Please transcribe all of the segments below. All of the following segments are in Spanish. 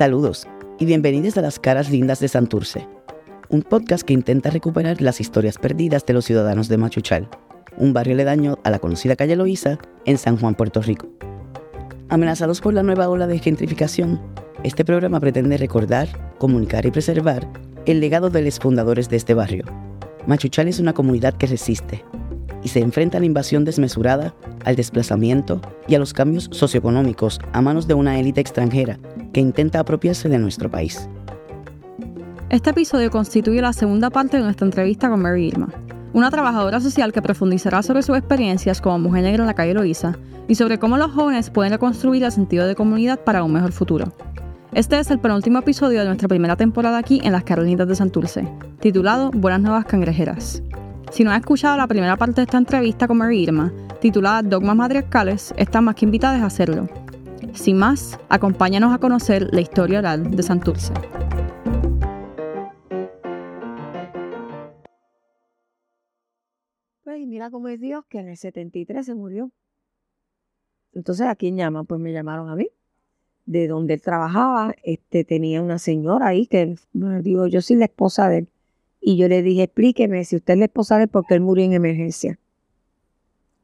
Saludos y bienvenidos a las caras lindas de Santurce, un podcast que intenta recuperar las historias perdidas de los ciudadanos de Machuchal, un barrio aledaño a la conocida calle Loíza en San Juan, Puerto Rico. Amenazados por la nueva ola de gentrificación, este programa pretende recordar, comunicar y preservar el legado de los fundadores de este barrio. Machuchal es una comunidad que resiste y se enfrenta a la invasión desmesurada, al desplazamiento y a los cambios socioeconómicos a manos de una élite extranjera que intenta apropiarse de nuestro país. Este episodio constituye la segunda parte de nuestra entrevista con Mary Irma, una trabajadora social que profundizará sobre sus experiencias como mujer negra en la calle Loíza y sobre cómo los jóvenes pueden reconstruir el sentido de comunidad para un mejor futuro. Este es el penúltimo episodio de nuestra primera temporada aquí en las Carolinas de Santurce, titulado Buenas Nuevas Cangrejeras. Si no has escuchado la primera parte de esta entrevista con Mary Irma, titulada Dogmas Matriarcales, están más que invitadas a hacerlo. Sin más, acompáñanos a conocer la historia oral de Santurce. Pues mira cómo es Dios que en el 73 se murió. Entonces, ¿a quién llaman? Pues me llamaron a mí. De donde él trabajaba, este, tenía una señora ahí que me dijo, yo soy la esposa de él. Y yo le dije, explíqueme si usted es la esposa de él, porque él murió en emergencia.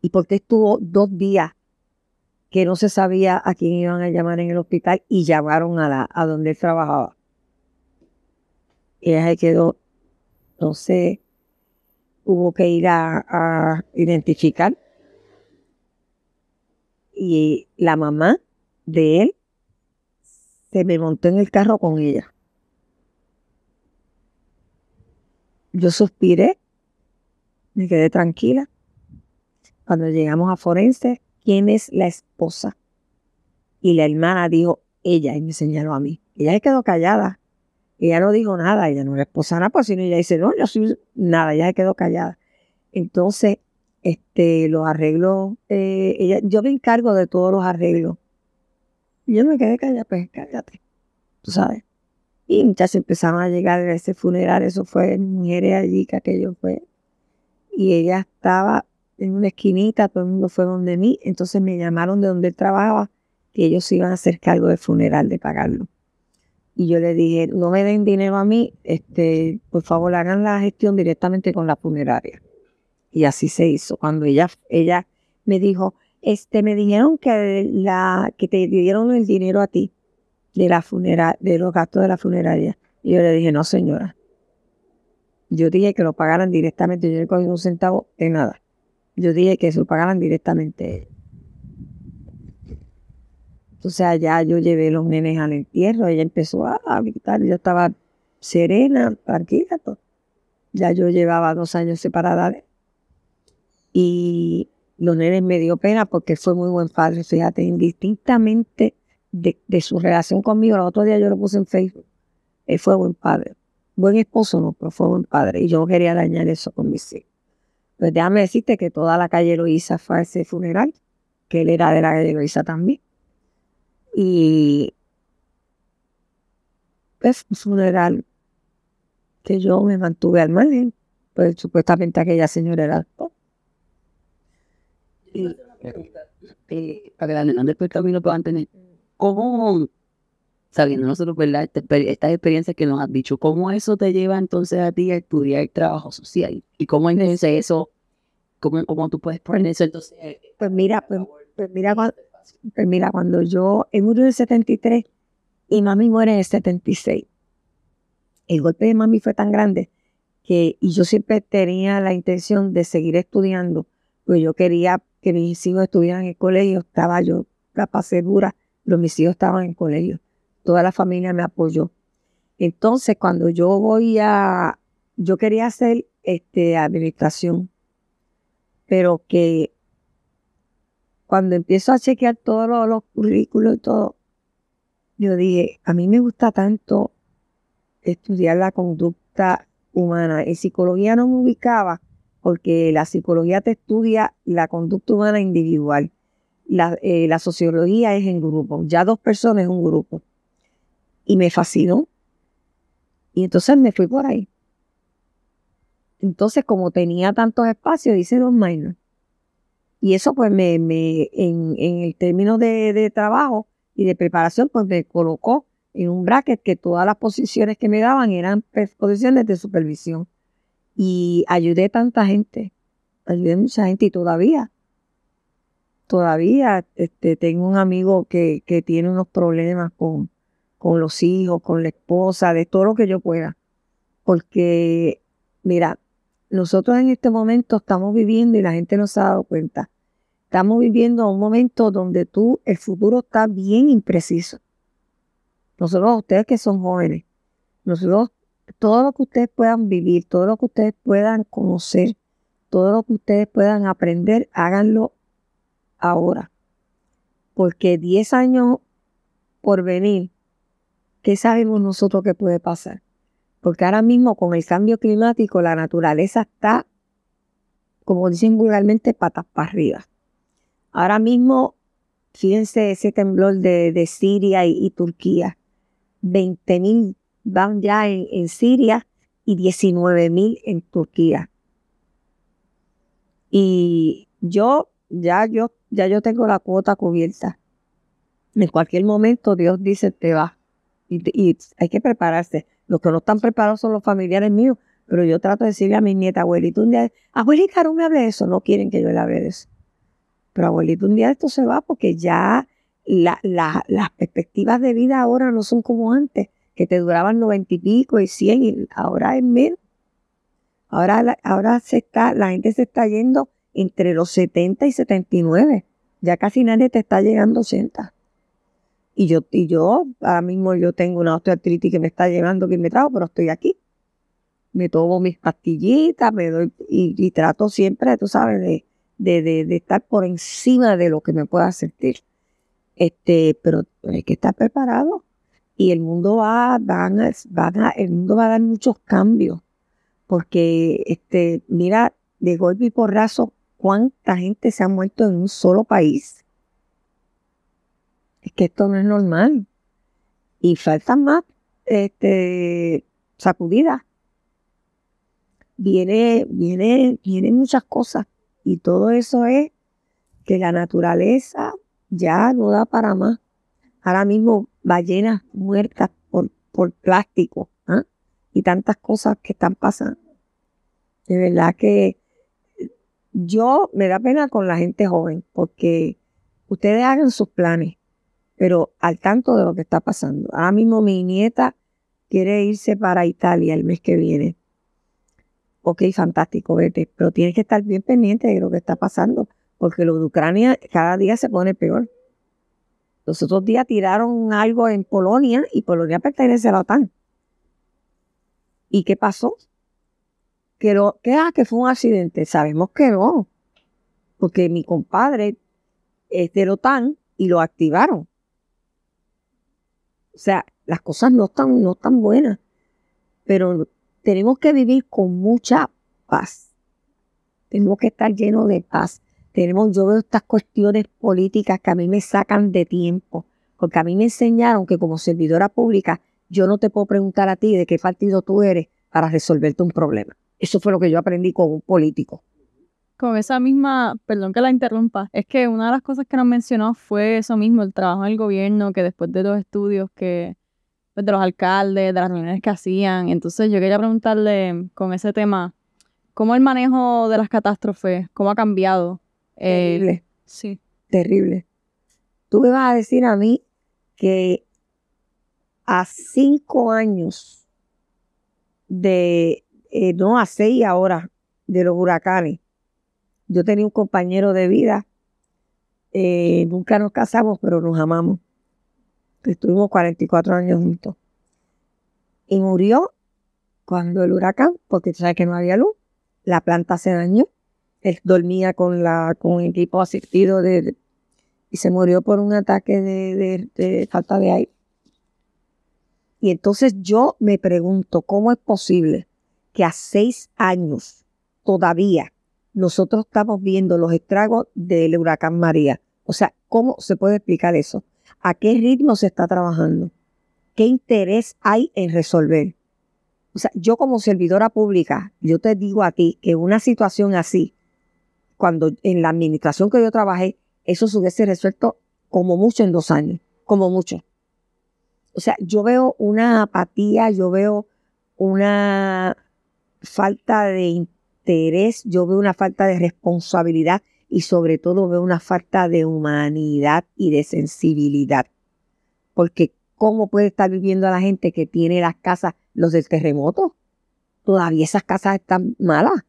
Y porque estuvo dos días que no se sabía a quién iban a llamar en el hospital y llamaron a, la, a donde él trabajaba. Y ella se quedó, no sé, hubo que ir a identificar. Y la mamá de él se me montó en el carro con ella. Yo suspiré, me quedé tranquila. Cuando llegamos a Forense, ¿quién es la esposa? Y la hermana dijo, ella, y me señaló a mí. Ella se quedó callada. Ella no dijo nada, ella no era esposa nada, pues sino ella dice, no, yo soy nada, ella se quedó callada. Entonces, este, los arreglos, eh, ella, yo me encargo de todos los arreglos. Y yo me quedé callada, pues cállate, tú sabes. Y muchas empezaron a llegar a ese funeral, eso fue mujeres allí que aquello fue. Y ella estaba en una esquinita, todo el mundo fue donde mí, entonces me llamaron de donde él trabajaba y ellos iban a hacer cargo del funeral, de pagarlo. Y yo le dije, no me den dinero a mí, este, por favor hagan la gestión directamente con la funeraria. Y así se hizo. Cuando ella, ella me dijo, este, me dijeron que, la, que te dieron el dinero a ti de la funeraria, de los gastos de la funeraria. Y yo le dije, no señora. Yo dije que lo pagaran directamente, yo no cogí un centavo de nada. Yo dije que se lo pagaran directamente Entonces allá yo llevé los nenes al entierro, ella empezó a, gritar, yo estaba serena, tranquila. Ya yo llevaba dos años separada de Y los nenes me dio pena porque fue muy buen padre, fíjate, indistintamente de, su relación conmigo. El otro día yo lo puse en Facebook. Él fue buen padre. Buen esposo no, pero fue buen padre. Y yo no quería dañar eso con mis hijos. Pues déjame decirte que toda la calle Loíza fue a ese funeral, que él era de la calle Loíza también. Y pues un funeral que yo me mantuve al margen, pues supuestamente aquella señora era y, y, para que después camino puedan tener ¿cómo, sabiendo nosotros, ¿verdad? Estas experiencias que nos has dicho, ¿cómo eso te lleva entonces a ti a estudiar trabajo social? ¿Y cómo entonces eso, cómo, cómo tú puedes poner eso entonces? Pues mira, pues, pues mira, cuando, pues mira, cuando yo, en el 73 y mami muere en el 76. El golpe de mami fue tan grande que, y yo siempre tenía la intención de seguir estudiando, pues yo quería que mis hijos estuvieran en el colegio, estaba yo capaz segura los mis hijos estaban en colegio, toda la familia me apoyó. Entonces, cuando yo voy a, yo quería hacer este, administración, pero que cuando empiezo a chequear todos los, currículos y todo, yo dije, a mí me gusta tanto estudiar la conducta humana. En psicología no me ubicaba porque la psicología te estudia la conducta humana individual eh, la, sociología es en grupo, ya dos personas es un grupo. Y me fascinó. Y entonces me fui por ahí. Entonces, como tenía tantos espacios, hice dos minors. Y eso, pues, me, me en, el término de, trabajo y de preparación, pues me colocó en un bracket que todas las posiciones que me daban eran pues, posiciones de supervisión. Y ayudé a tanta gente, ayudé mucha gente y todavía, todavía este, tengo un amigo que, que tiene unos problemas con, con los hijos, con la esposa, de todo lo que yo pueda. Porque, mira, nosotros en este momento estamos viviendo y la gente no se ha dado cuenta. Estamos viviendo un momento donde tú, el futuro está bien impreciso. Nosotros, ustedes que son jóvenes, nosotros, todo lo que ustedes puedan vivir, todo lo que ustedes puedan conocer, todo lo que ustedes puedan aprender, háganlo ahora. Porque 10 años por venir, ¿qué sabemos nosotros que puede pasar? Porque ahora mismo con el cambio climático la naturaleza está, como dicen vulgarmente, patas para arriba. Ahora mismo, fíjense ese temblor de, Siria y, Turquía. 20.000 van ya en, Siria y 19.000 en Turquía. Y yo ya, yo, ya yo tengo la cuota cubierta. En cualquier momento Dios dice, te va. Y, hay que prepararse. Los que no están preparados son los familiares míos, pero yo trato de decirle a mi nieta, abuelito, un día, abuelita, no me hable de eso. No quieren que yo le hable de eso. Pero abuelito, un día esto se va porque ya las perspectivas de vida ahora no son como antes, que te duraban noventa y pico y cien, y ahora es menos. Ahora, ahora se está, la gente se está yendo entre los 70 y 79. Ya casi nadie te está llegando a 80. Y yo, y yo, ahora mismo yo tengo una osteoartritis que me está llevando, que me trajo, pero estoy aquí. Me tomo mis pastillitas, me doy, y, y trato siempre, tú sabes, de, de, de, estar por encima de lo que me pueda sentir. Este, pero hay que estar preparado. Y el mundo va, van a, el mundo va a dar muchos cambios. Porque, este, mira, de golpe y porrazo, cuánta gente se ha muerto en un solo país. Es que esto no es normal. Y faltan más este, sacudidas. Viene, viene, vienen muchas cosas. Y todo eso es que la naturaleza ya no da para más. Ahora mismo ballenas muertas por, por plástico ¿ah? y tantas cosas que están pasando. De verdad que yo me da pena con la gente joven porque ustedes hagan sus planes, pero al tanto de lo que está pasando. Ahora mismo mi nieta quiere irse para Italia el mes que viene ok, fantástico, vete, pero tienes que estar bien pendiente de lo que está pasando, porque lo de Ucrania cada día se pone peor. Los otros días tiraron algo en Polonia y Polonia pertenece a la OTAN. ¿Y qué pasó? Que, lo, que, ah, que fue un accidente. Sabemos que no, porque mi compadre es de la OTAN y lo activaron. O sea, las cosas no están, no están buenas, pero tenemos que vivir con mucha paz. Tenemos que estar llenos de paz. Tenemos, yo veo estas cuestiones políticas que a mí me sacan de tiempo, porque a mí me enseñaron que como servidora pública yo no te puedo preguntar a ti de qué partido tú eres para resolverte un problema. Eso fue lo que yo aprendí con un político. Con esa misma, perdón que la interrumpa, es que una de las cosas que nos mencionó fue eso mismo, el trabajo en el gobierno, que después de los estudios que pues, de los alcaldes, de las reuniones que hacían. Entonces yo quería preguntarle con ese tema, ¿cómo el manejo de las catástrofes, cómo ha cambiado? Eh, Terrible. Sí. Terrible. Tú me vas a decir a mí que a cinco años de, eh, no a seis ahora, de los huracanes, yo tenía un compañero de vida, eh, nunca nos casamos, pero nos amamos estuvimos 44 años juntos. Y murió cuando el huracán, porque sabes que no había luz, la planta se dañó. Él dormía con, la, con equipo asistido de, y se murió por un ataque de, de falta de aire. Y entonces yo me pregunto, ¿cómo es posible que a seis años todavía nosotros estamos viendo los estragos del huracán María? O sea, ¿cómo se puede explicar eso? a qué ritmo se está trabajando, qué interés hay en resolver. O sea, yo como servidora pública, yo te digo a ti que una situación así, cuando en la administración que yo trabajé, eso se hubiese resuelto como mucho en dos años, como mucho. o sea, yo veo una apatía, yo veo una falta de interés, yo veo una falta de responsabilidad y sobre todo veo una falta de humanidad y de sensibilidad. Porque ¿cómo puede estar viviendo la gente que tiene las casas, los del terremoto? Todavía esas casas están malas.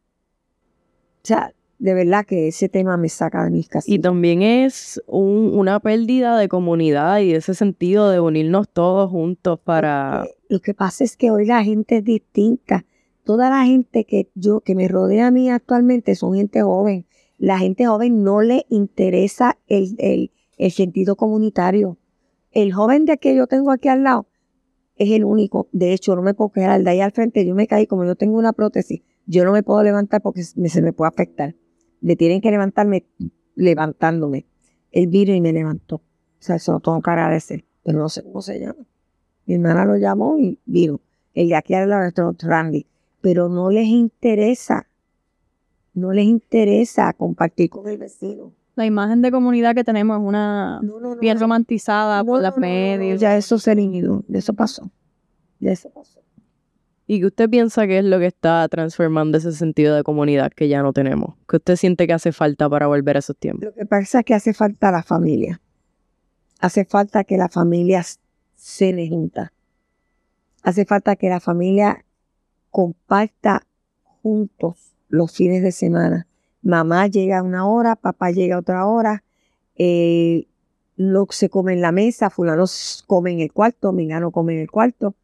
O sea, de verdad que ese tema me saca de mis casas. Y también es una pérdida de comunidad y ese sentido de unirnos todos juntos para... Lo que pasa es que hoy la gente es distinta. Toda la gente que yo, que me rodea a mí actualmente son gente joven. La gente joven no le interesa el, el, el sentido comunitario. El joven de que yo tengo aquí al lado es el único. De hecho, no me puedo quedar de ahí al frente. Yo me caí, como yo tengo una prótesis, yo no me puedo levantar porque se me puede afectar le tienen que levantarme levantándome. Él vino y me levantó. O sea, eso lo tengo que agradecer, pero no sé cómo se llama. Mi hermana lo llamó y vino. El de aquí al lado es Randy. Pero no les interesa, no les interesa compartir con el vecino. La imagen de comunidad que tenemos es una bien romantizada por las medios. Ya eso se eliminó, eso pasó. Ya eso pasó. ¿Y qué usted piensa que es lo que está transformando ese sentido de comunidad que ya no tenemos? ¿Qué usted siente que hace falta para volver a esos tiempos? Lo que pasa es que hace falta la familia. Hace falta que la familia se le junta. Hace falta que la familia comparta juntos los fines de semana. Mamá llega una hora, papá llega otra hora, eh, lo se come en la mesa, fulano come en el cuarto, mingano come en el cuarto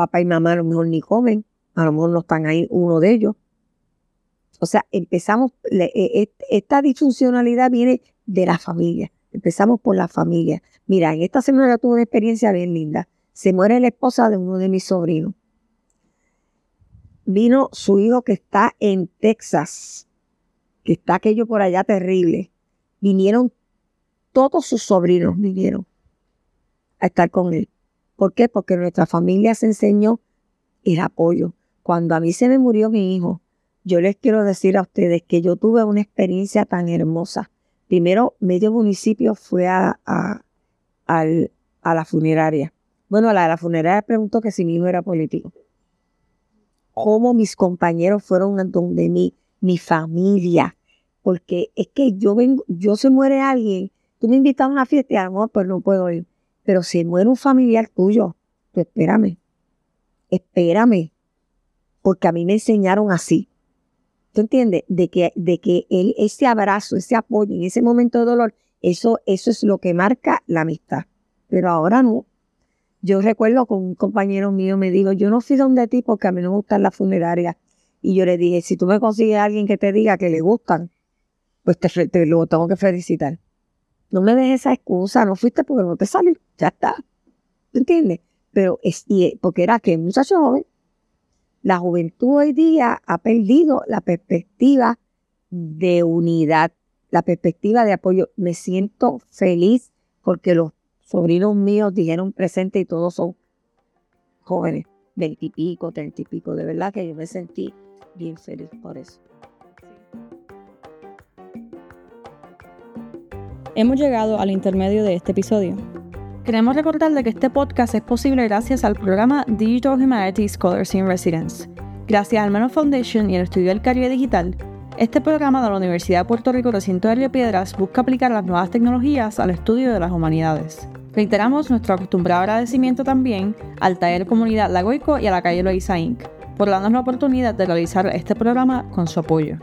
papá y mamá a lo mejor ni comen, a lo mejor no están ahí uno de ellos. O sea, empezamos, e, esta disfuncionalidad viene de la familia. Empezamos por la familia. Mira, en esta semana tuve una experiencia bien linda. Se muere la esposa de uno de mis sobrinos. Vino su hijo que está en Texas, que está aquello por allá terrible. Vinieron todos sus sobrinos, vinieron a estar con él. ¿Por qué? Porque nuestra familia se enseñó el apoyo. Cuando a mí se me murió mi hijo, yo les quiero decir a ustedes que yo tuve una experiencia tan hermosa. Primero, medio municipio fue a, a, la funeraria. Bueno, la de la funeraria preguntó que si mi hijo era político. Cómo mis compañeros fueron donde mi, mi familia. Porque es que yo vengo, yo se muere alguien, tú me invitas a una fiesta y a lo mejor pues no puedo ir. Pero si muere un familiar tuyo, tú espérame, espérame, porque a mí me enseñaron así. ¿Tú entiendes? De que, de que él, ese abrazo, ese apoyo en ese momento de dolor, eso, eso es lo que marca la amistad. Pero ahora no. Yo recuerdo con un compañero mío me dijo, yo no fui donde ti porque a mí no me gustan las funerarias. Y yo le dije, si tú me consigues a alguien que te diga que le gustan, pues te, te lo tengo que felicitar. No me dejes esa excusa, no fuiste porque no te salió, ya está. ¿Entiendes? Pero es, eh, porque era que muchacho joven, la juventud hoy día ha perdido la perspectiva de unidad, la perspectiva de apoyo. Me siento feliz porque los sobrinos míos dijeron presente y todos son jóvenes, veintipico, treinta y pico. De verdad que yo me sentí bien feliz por eso. Hemos llegado al intermedio de este episodio. Queremos recordarle que este podcast es posible gracias al programa Digital Humanities Scholars in Residence. Gracias al Mano Foundation y el Estudio del Caribe Digital, este programa de la Universidad de Puerto Rico Recinto de Río Piedras busca aplicar las nuevas tecnologías al estudio de las humanidades. Reiteramos nuestro acostumbrado agradecimiento también al Taller Comunidad Lagoico y a la calle Loiza Inc. por darnos la oportunidad de realizar este programa con su apoyo.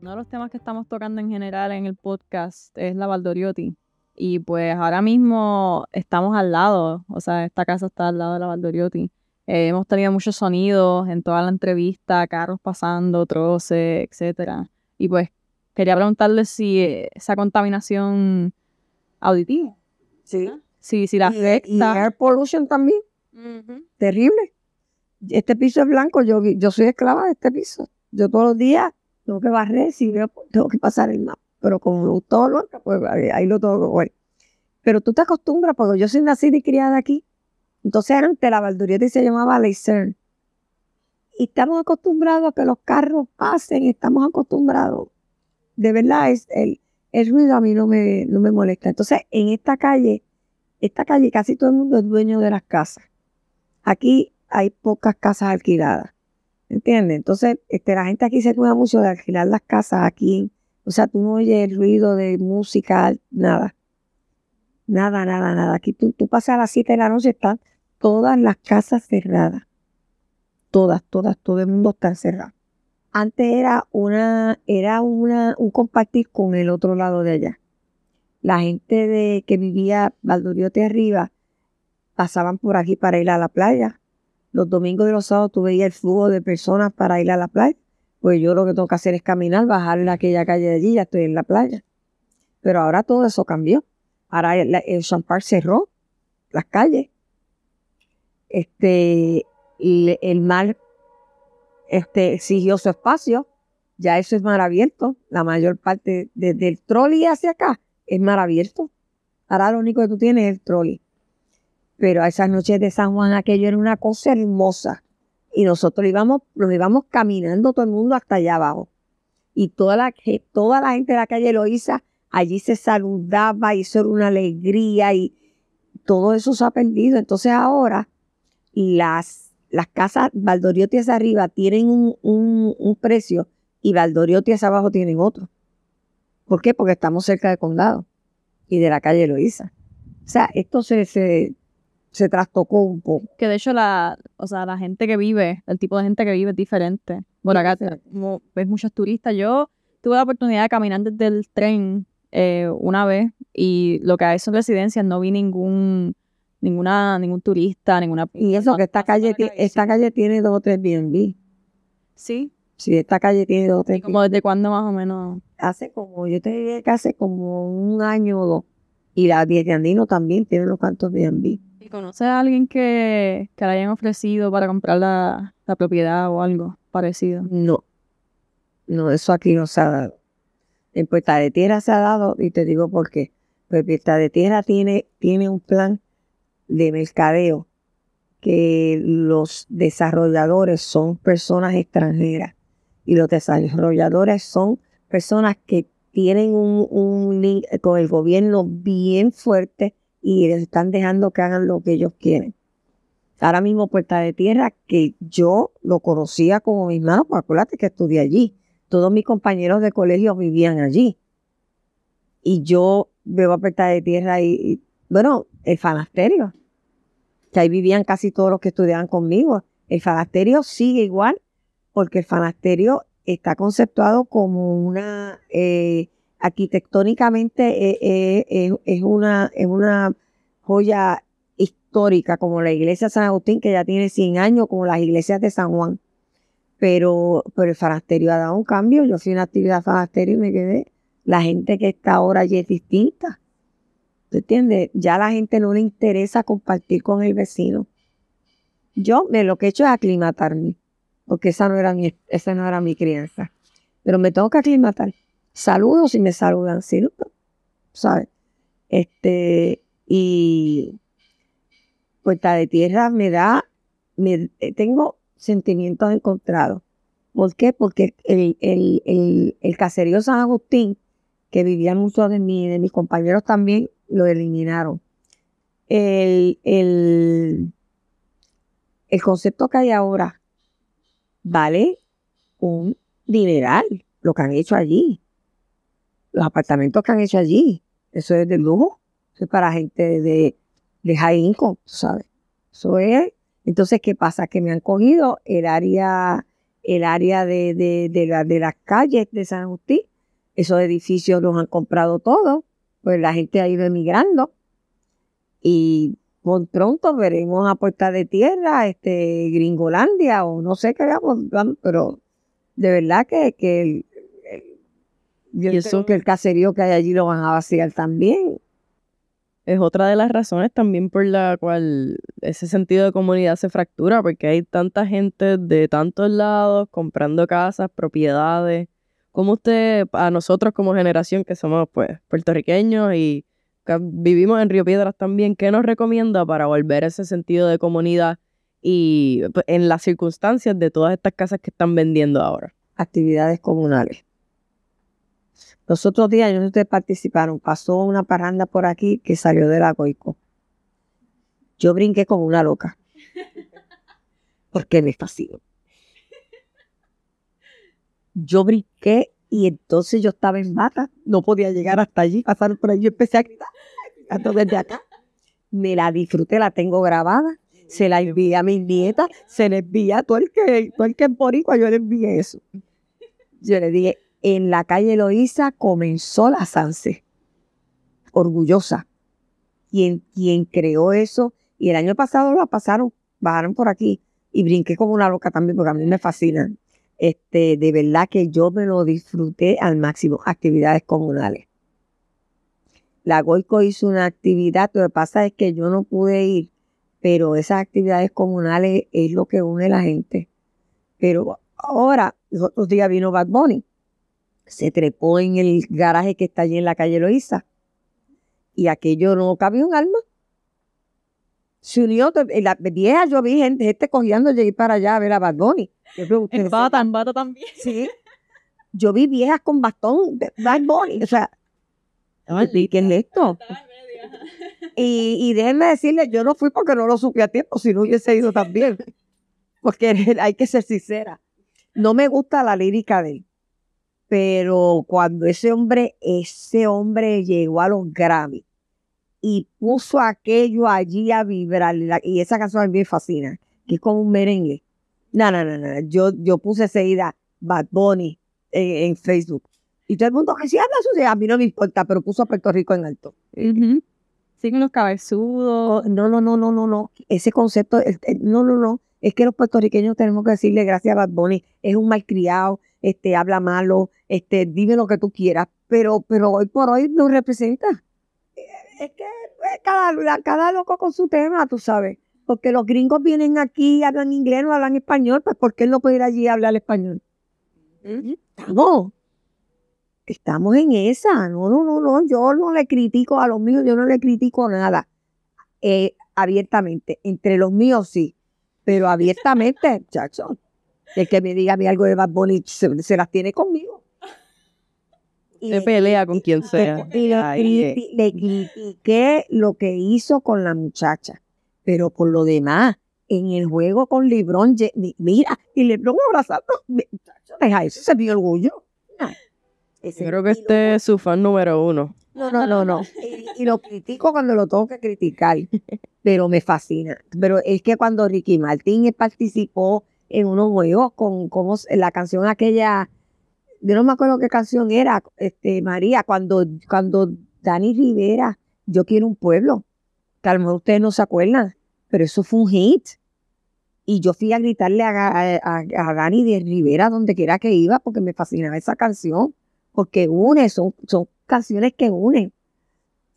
uno de los temas que estamos tocando en general en el podcast es la Valdoriotti. Y pues ahora mismo estamos al lado, o sea, esta casa está al lado de la Valdoriotti. Eh, hemos tenido muchos sonidos en toda la entrevista, carros pasando, troces, etcétera. Y pues quería preguntarle si esa contaminación auditiva. Sí. Sí, si la afecta. Y, air pollution también. Terrible. Este piso es blanco, yo, yo soy esclava de este piso. Yo todos los días tengo que barrer, si veo, tengo que pasar el mapa. Pero como me gustó pues ahí lo tengo que ver. Pero tú te acostumbras, porque yo soy nacida y criada aquí. Entonces antes la Valdurieta se llamaba Leicern. Y estamos acostumbrados a que los carros pasen, estamos acostumbrados. De verdad, es el, ruido a mí no me, no me molesta. Entonces, en esta calle, esta calle casi todo el mundo es dueño de las casas. Aquí hay pocas casas alquiladas. ¿Entiendes? Entonces, este, la gente aquí se cuida mucho de alquilar las casas aquí. O sea, tú no oyes el ruido de música, nada. Nada, nada, nada. Aquí tú, tú pasas a las 7 de la noche, están todas las casas cerradas. Todas, todas, todo el mundo está cerrado. Antes era una, era una, un compartir con el otro lado de allá. La gente de que vivía Valdoriote arriba pasaban por aquí para ir a la playa los domingos y los sábados tú veías el flujo de personas para ir a la playa. Pues yo lo que tengo que hacer es caminar, bajar en aquella calle de allí, ya estoy en la playa. Pero ahora todo eso cambió. Ahora el, el cerró las calles. Este, el mar este, exigió su espacio. Ya eso es mar abierto. La mayor parte desde el trolley hacia acá es mar abierto. Ahora lo único que tú tienes es el trolley. Pero a esas noches de San Juan aquello era una cosa hermosa. Y nosotros íbamos, nos íbamos caminando todo el mundo hasta allá abajo. Y toda la, toda la gente de la calle Loíza allí se saludaba y eso era una alegría y todo eso se ha perdido. Entonces ahora las, las casas Valdoriotti hacia arriba tienen un, un, precio y Valdoriotti hacia abajo tienen otro. ¿Por qué? Porque estamos cerca del condado y de la calle Loíza. O sea, esto se, se, se trastocó un poco. Que de hecho la, o sea, la gente que vive, el tipo de gente que vive es diferente. Bueno, acá como ves muchos turistas. Yo tuve la oportunidad de caminar desde el tren eh, una vez y lo que hay son residencias, no vi ningún ninguna ningún turista, ninguna Y eso que esta calle esta calle tiene dos o tres B&B. Sí. Sí, esta calle tiene dos o tres. ¿Como desde cuándo más o menos? Hace como, yo te diría que hace como un año o dos. Y la de Andino también tiene los cantos B&B. ¿Conoce a alguien que, que le hayan ofrecido para comprar la, propiedad o algo parecido? No. No, eso aquí no se ha dado. En Puerta de Tierra se ha dado, y te digo por qué. Pues Puerta de Tierra tiene, tiene un plan de mercadeo que los desarrolladores son personas extranjeras y los desarrolladores son personas que tienen un, un con el gobierno bien fuerte y les están dejando que hagan lo que ellos quieren. Ahora mismo Puerta de Tierra, que yo lo conocía como mi hermano, pues acuérdate que estudié allí. Todos mis compañeros de colegio vivían allí. Y yo veo a Puerta de Tierra y, bueno, el fanasterio, que ahí vivían casi todos los que estudiaban conmigo. El fanasterio sigue igual, porque el fanasterio está conceptuado como una eh, arquitectónicamente eh, eh, es, una, es una joya histórica, como la iglesia de San Agustín, que ya tiene 100 años, como las iglesias de San Juan. Pero, pero el fanasterio ha dado un cambio. Yo fui una actividad fanasterio y me quedé. La gente que está ahora allí es distinta. ¿Tú entiendes? Ya a la gente no le interesa compartir con el vecino. Yo lo que he hecho es aclimatarme, porque esa no era mi, esa no era mi crianza. Pero me tengo que aclimatar saludos y me saludan, ¿sí? ¿Sabes? Este, y Puerta de Tierra me da, me, eh, tengo sentimientos encontrados. ¿Por qué? Porque el, el, el, caserío San Agustín, que vivían muchos de, mí, de mis compañeros también, lo eliminaron. El, el, el concepto que hay ahora vale un dineral, lo que han hecho allí los apartamentos que han hecho allí, eso es de lujo, eso es para gente de, de high income, ¿sabes? Eso es. Entonces, ¿qué pasa? Que me han cogido el área, el área de, de, de, de las calles de San Agustín. Esos edificios los han comprado todos, pues la gente ha ido emigrando. Y muy pronto veremos a Puerta de Tierra, este, Gringolandia, o no sé qué hagamos, pero de verdad que, que yo pienso que el caserío que hay allí lo van a vaciar también. Es otra de las razones también por la cual ese sentido de comunidad se fractura, porque hay tanta gente de tantos lados comprando casas, propiedades. ¿Cómo usted, a nosotros como generación que somos pues puertorriqueños y vivimos en Río Piedras también, qué nos recomienda para volver ese sentido de comunidad y pues, en las circunstancias de todas estas casas que están vendiendo ahora? Actividades comunales Los otros días, yo no ustedes participaron, pasó una parranda por aquí que salió de la Goico. Yo brinqué como una loca. Porque me fascinó. Yo brinqué y entonces yo estaba en bata, no podía llegar hasta allí, pasaron por ahí, yo empecé a gritar, gritando desde acá. Me la disfruté, la tengo grabada, se la envié a mis nietas, se le envié a todo el que, todo el que es boricua, yo le envié eso. Yo le dije, en la calle Loíza comenzó la Sanse, orgullosa. Quien, quien creó eso, y el año pasado la pasaron, bajaron por aquí, y brinqué como una loca también, porque a mí me fascina. Este, de verdad que yo me lo disfruté al máximo, actividades comunales. La Goico hizo una actividad, lo que pasa es que yo no pude ir, pero esas actividades comunales es lo que une a la gente. Pero ahora, los otros días vino Bad Bunny, se trepó en el garaje que está allí en la calle Loíza, y aquello no cabía un alma. Se unió, en la vieja yo vi gente, gente cogiendo llegué para allá a ver a Bad Bunny. Yo En bata, en bata también. Sí. Yo vi viejas con bastón de Bad Bunny. O sea, ¿qué es esto? Y, y déjenme decirles, yo no fui porque no lo supe a tiempo, si no hubiese ido también. Porque hay que ser sincera. No me gusta la lírica de él. Pero cuando ese hombre, ese hombre llegó a los Grammy y puso aquello allí a vibrar, y esa canción a mí me fascina, que es como un merengue. No, no, no, no. Yo, yo puse enseguida Bad Bunny en, en Facebook. Y todo el mundo que si habla sucio, a mí no me importa, pero puso a Puerto Rico en alto. Ujú. Siguen los cabezudos. No, no, no, no, no, no. Ese concepto, el- no, no, no. Es que los puertorriqueños tenemos que decirle gracias a Bad Bunny. Es un malcriado, este, habla malo, este, dime lo que tú quieras, pero, pero hoy por hoy nos representa. Eh, Es que eh, cada, cada loco con su tema, tú sabes. Porque los gringos vienen aquí, hablan inglés, no hablan español, pues ¿por qué él no puede ir allí a hablar español? Estamos. Estamos en esa. No, no, no, no. Yo no le critico a los míos, yo no le critico nada. Eh, abiertamente. Entre los míos sí. Pero abiertamente, chacho. El que me diga a mí algo de Bad Bunny se, se las tiene conmigo. Y Se le- pelea con quien sea. y lo Ay, criti- le critiqué lo que hizo con la muchacha. Pero por lo demás, en el juego con LeBron, mira, y LeBron abrazando, deja eso, es mi orgullo. Ese Yo creo que este es su fan número uno. no, no, no, no. Y, y lo critico cuando lo tengo que criticar, pero me fascina. Pero es que cuando Ricky Martin participó en unos juegos con, como la canción aquella, yo no me acuerdo qué canción era, este María, cuando, cuando Dani Rivera, Yo quiero un pueblo, que a lo mejor ustedes no se acuerdan, pero eso fue un hit. Y yo fui a gritarle a, a, Dani de Rivera donde quiera que iba porque me fascinaba esa canción porque une, son, son canciones que unen.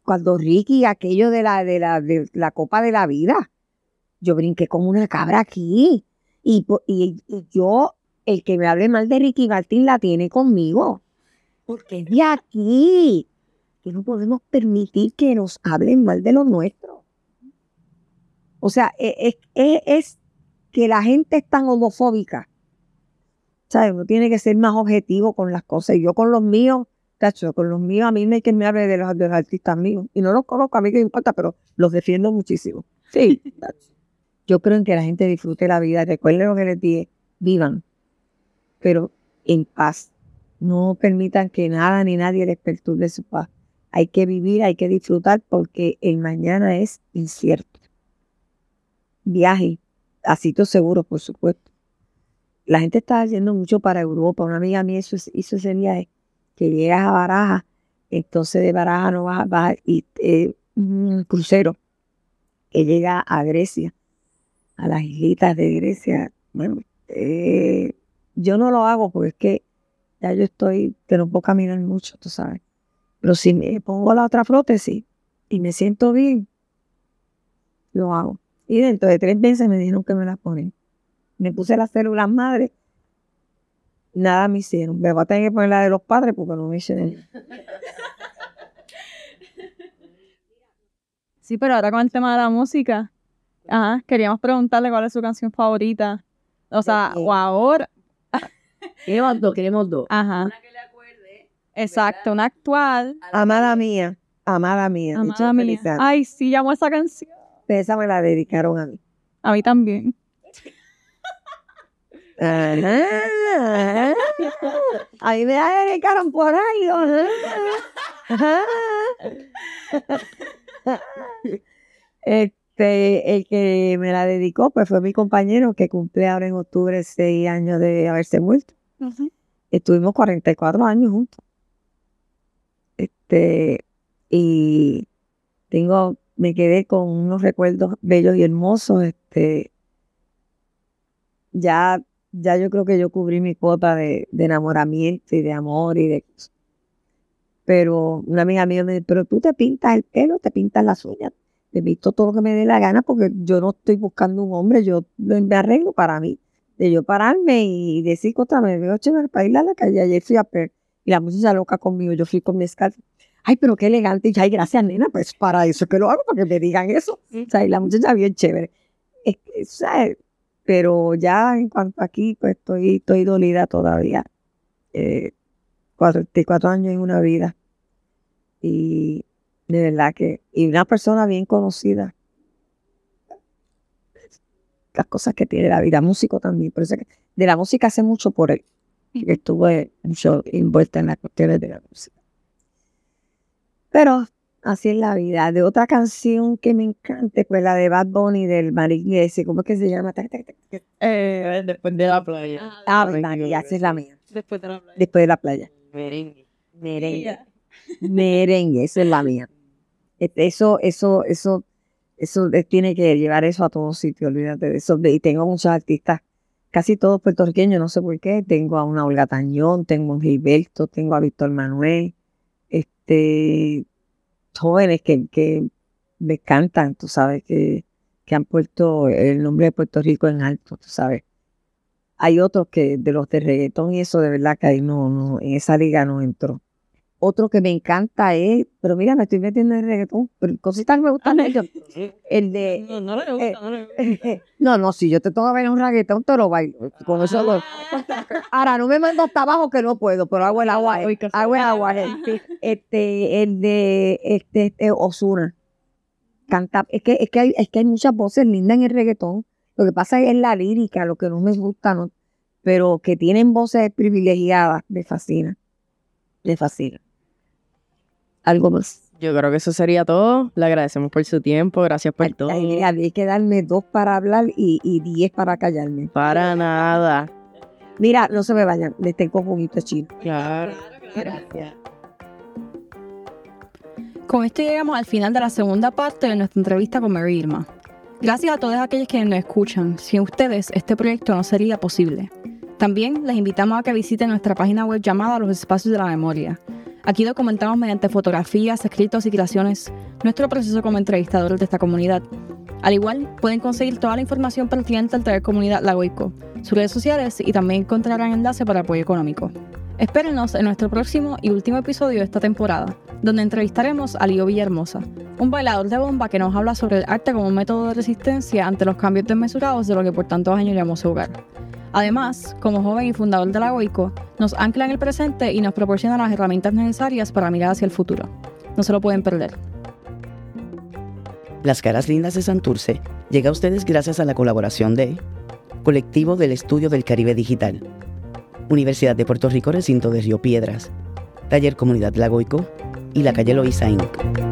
Cuando Ricky, aquello de la, de la, de la Copa de la Vida, yo brinqué como una cabra aquí. Y, y, y yo, el que me hable mal de Ricky Martín la tiene conmigo. Porque es de aquí. Que no podemos permitir que nos hablen mal de lo nuestro. O sea, e- es, es- es que la gente es tan homofóbica. ¿Sabes? Uno tiene que ser más objetivo con las cosas. Y yo con los míos, tacho, con los míos, a mí no hay que me hable de los, de los artistas míos. Y no los conozco, a mí que me importa, pero los defiendo muchísimo. Sí. tacho. Yo creo en que la gente disfrute la vida. Recuerden lo que les dije. Vivan. Pero en paz. No permitan que nada ni nadie les perturbe su paz. Hay que vivir, hay que disfrutar porque el mañana es incierto. Viaje a sitios seguros, por supuesto. La gente está yendo mucho para Europa. Una amiga mía hizo, hizo ese viaje que llegas a Baraja, entonces de Baraja no vas, vas y eh, un crucero que llega a Grecia, a las islitas de Grecia. Bueno, eh, yo no lo hago porque es que ya yo estoy, que no puedo caminar mucho, tú sabes. Pero si me pongo la otra prótesis y me siento bien, lo hago. Y dentro de tres meses me dijeron que me la ponen. Me puse las células madre, nada me hicieron. Me voy a tener que poner la de los padres porque no me hicieron. Sí, pero ahora con el tema de la música, ajá, queríamos preguntarle cuál es su canción favorita. O sea, o ahora, Queremos dos, queremos dos. ajá. Exacto, una actual. Amada mía, amada mía. Amada mía. Ay, sí, llamo esa canción. Esa me la dedicaron a mí. A mí también. Ajá. A mí me la dedicaron por ahí. ajá. Este, el que me la dedicó, pues fue mi compañero que cumple ahora en octubre seis años de haberse muerto. Estuvimos 44 años juntos. Este, y tengo, me quedé con unos recuerdos bellos y hermosos. Este, ya, ya yo creo que yo cubrí mi cuota de, de enamoramiento y de amor y de pero una amiga mía me dice, pero tú te pintas el pelo, te pintas las uñas, te visto todo lo que me dé la gana porque yo no estoy buscando un hombre, yo me arreglo para mí, de yo pararme y decir otra me veo chévere para ir a la calle, ayer fui a per y la muchacha loca conmigo, yo fui con mi escalfa, ay, pero qué elegante, y ay, gracias nena, pues para eso es que lo hago, para que me digan eso, o sea, y la muchacha bien chévere, es que, ¿sabes? pero ya en cuanto a aquí, pues estoy, estoy dolida todavía, eh, 44 años en una vida. Y de verdad que, y una persona bien conocida. Las cosas que tiene la vida, músico también, pero que de la música hace mucho por él. que Estuve mucho envuelta en las cuestiones de la música. Pero así es la vida. De otra canción que me encante, pues la de Bad Bunny del Mariglesi, ¿cómo es que se llama? Eh, después de la playa. Ah, María, esa es la mía. Después de la playa. Después de la playa. Merengue. Merengue. Merengue, esa es la mía. Este, Eso, eso, eso, eso tiene que llevar eso a todos sitios, olvídate de eso. Y tengo muchos artistas, casi todos puertorriqueños, no sé por qué. Tengo a una Olga Tañón, tengo a Gilberto, tengo a Víctor Manuel, este, jóvenes que, que me cantan, tú sabes, que, que han puesto el nombre de Puerto Rico en alto, tú sabes. Hay otros que de los de reggaetón y eso de verdad que ahí no, no, en esa liga no entró. Otro que me encanta es, pero mira, me estoy metiendo en reggaetón, pero cositas que me gustan ellos. El de, No, no le gusta, no le gusta. no, no, si yo te tengo que bailar un reggaetón, te lo bailo. Con eso lo- Ahora, no me mando hasta abajo que no puedo, pero hago el agua. Uy, qué Hago el agua. Este, el de este, este Osuna. Canta, es que, es que hay, es que hay muchas voces lindas en el reggaetón. Lo que pasa es la lírica, lo que no me gusta, ¿no? Pero que tienen voces privilegiadas, me fascina. Me fascina. Algo más. Yo creo que eso sería todo. Le agradecemos por su tiempo. Gracias por todo. hay que darme dos para hablar y, y diez para callarme. Para nada. Mira, no se me vayan, les tengo juguito chino. Claro. Gracias. Con esto llegamos al final de la segunda parte de nuestra entrevista con Mary Irma. Gracias a todos aquellos que nos escuchan. Sin ustedes, este proyecto no sería posible. También les invitamos a que visiten nuestra página web llamada Los Espacios de la Memoria. Aquí documentamos mediante fotografías, escritos y creaciones nuestro proceso como entrevistadores de esta comunidad. Al igual, pueden conseguir toda la información pertinente al taller comunidad Lagoico, sus redes sociales y también encontrarán enlace para apoyo económico. Espérenos en nuestro próximo y último episodio de esta temporada, donde entrevistaremos a Lío Villahermosa, un bailador de bomba que nos habla sobre el arte como un método de resistencia ante los cambios desmesurados de lo que por tantos años llamó su hogar. Además, como joven y fundador de la Goico, nos ancla en el presente y nos proporciona las herramientas necesarias para mirar hacia el futuro. No se lo pueden perder. Las caras lindas de Santurce llega a ustedes gracias a la colaboración de Colectivo del Estudio del Caribe Digital, Universidad de Puerto Rico Recinto de Río Piedras, Taller Comunidad Lagoico y la calle Loíza Inc.